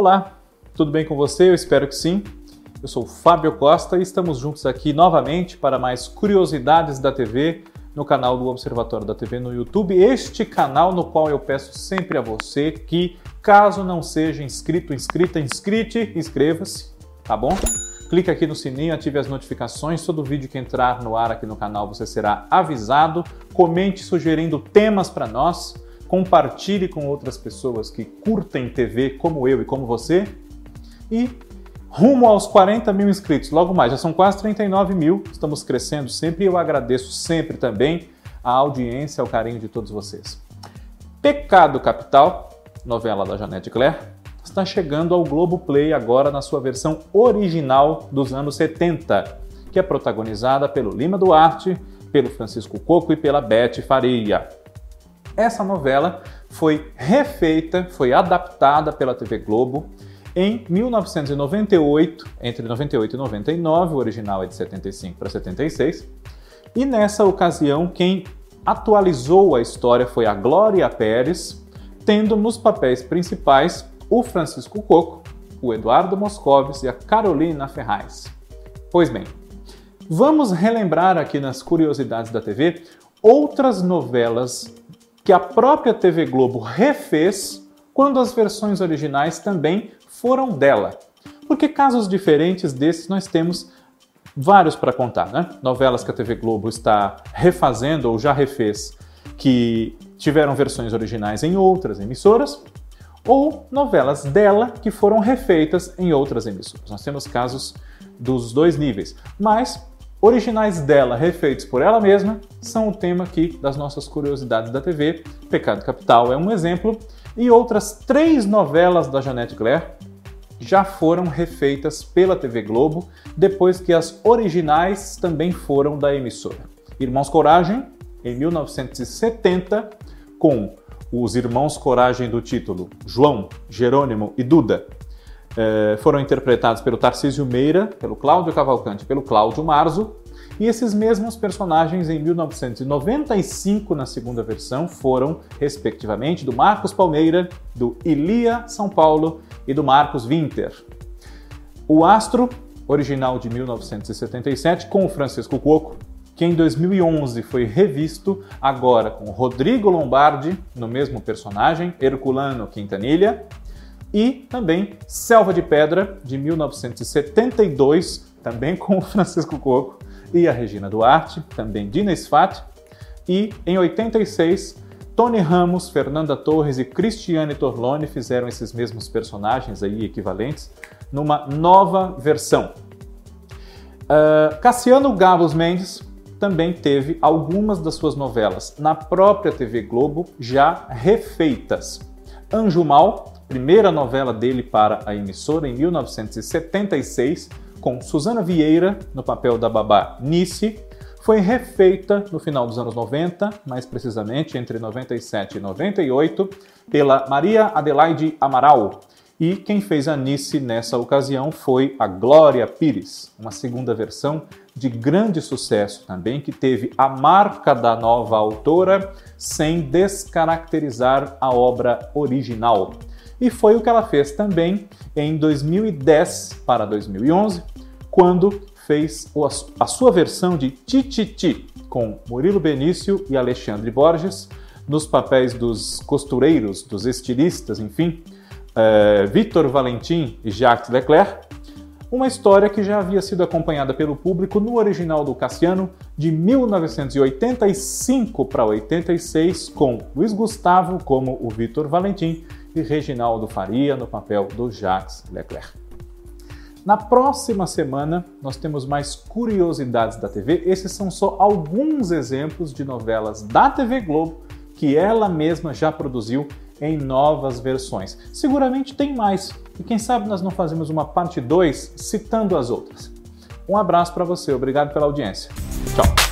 Olá, tudo bem com você? Eu espero que sim. Eu sou Fábio Costa e estamos juntos aqui novamente para mais curiosidades da TV no canal do Observatório da TV no YouTube. Este canal no qual eu peço sempre a você que, caso não seja inscrito, inscrita, inscrite, inscreva-se, tá bom? Clique aqui no sininho, ative as notificações. Todo vídeo que entrar no ar aqui no canal você será avisado. Comente sugerindo temas para nós. Compartilhe com outras pessoas que curtem TV como eu e como você. E rumo aos 40 mil inscritos, logo mais, já são quase 39 mil, estamos crescendo sempre e eu agradeço sempre também a audiência, o carinho de todos vocês. Pecado Capital, novela da Janete Claire, está chegando ao Globo Play agora na sua versão original dos anos 70, que é protagonizada pelo Lima Duarte, pelo Francisco Coco e pela Beth Faria. Essa novela foi refeita, foi adaptada pela TV Globo em 1998, entre 98 e 99, o original é de 75 para 76, e nessa ocasião quem atualizou a história foi a Glória Pérez, tendo nos papéis principais o Francisco Coco, o Eduardo Moscovis e a Carolina Ferraz. Pois bem, vamos relembrar aqui nas curiosidades da TV outras novelas que a própria TV Globo refez quando as versões originais também foram dela. Porque casos diferentes desses nós temos vários para contar, né? Novelas que a TV Globo está refazendo ou já refez que tiveram versões originais em outras emissoras ou novelas dela que foram refeitas em outras emissoras. Nós temos casos dos dois níveis, mas originais dela refeitos por ela mesma são o tema aqui das nossas curiosidades da TV. Pecado Capital é um exemplo e outras três novelas da Janete Claire já foram refeitas pela TV Globo depois que as originais também foram da emissora. Irmãos Coragem, em 1970, com os irmãos Coragem do título João, Jerônimo e Duda eh, foram interpretados pelo Tarcísio Meira, pelo Cláudio Cavalcante, pelo Cláudio Marzo, e esses mesmos personagens em 1995 na segunda versão foram, respectivamente, do Marcos Palmeira, do Ilia São Paulo e do Marcos Winter. O Astro, original de 1977, com o Francisco Cuoco, que em 2011 foi revisto agora com Rodrigo Lombardi no mesmo personagem, Herculano Quintanilha, e também Selva de Pedra, de 1972, também com o Francisco Coco e a Regina Duarte, também Dina Sfat, e em 86, Tony Ramos, Fernanda Torres e Cristiane Torlone fizeram esses mesmos personagens aí equivalentes numa nova versão. Uh, Cassiano Gavos Mendes também teve algumas das suas novelas na própria TV Globo já refeitas. Anjo Mal, primeira novela dele para a emissora em 1976, com Susana Vieira no papel da babá Nice, foi refeita no final dos anos 90, mais precisamente entre 97 e 98, pela Maria Adelaide Amaral. E quem fez a Nice nessa ocasião foi a Glória Pires, uma segunda versão de grande sucesso também, que teve a marca da nova autora sem descaracterizar a obra original. E foi o que ela fez também em 2010 para 2011, quando fez a sua versão de Tititi com Murilo Benício e Alexandre Borges nos papéis dos costureiros, dos estilistas, enfim, é, Victor Valentim e Jacques Leclerc, uma história que já havia sido acompanhada pelo público no original do Cassiano de 1985 para 86, com Luiz Gustavo como o Vitor Valentim e Reginaldo Faria no papel do Jacques Leclerc. Na próxima semana, nós temos mais curiosidades da TV. Esses são só alguns exemplos de novelas da TV Globo que ela mesma já produziu em novas versões. Seguramente tem mais, e quem sabe nós não fazemos uma parte 2 citando as outras. Um abraço para você, obrigado pela audiência. Tchau.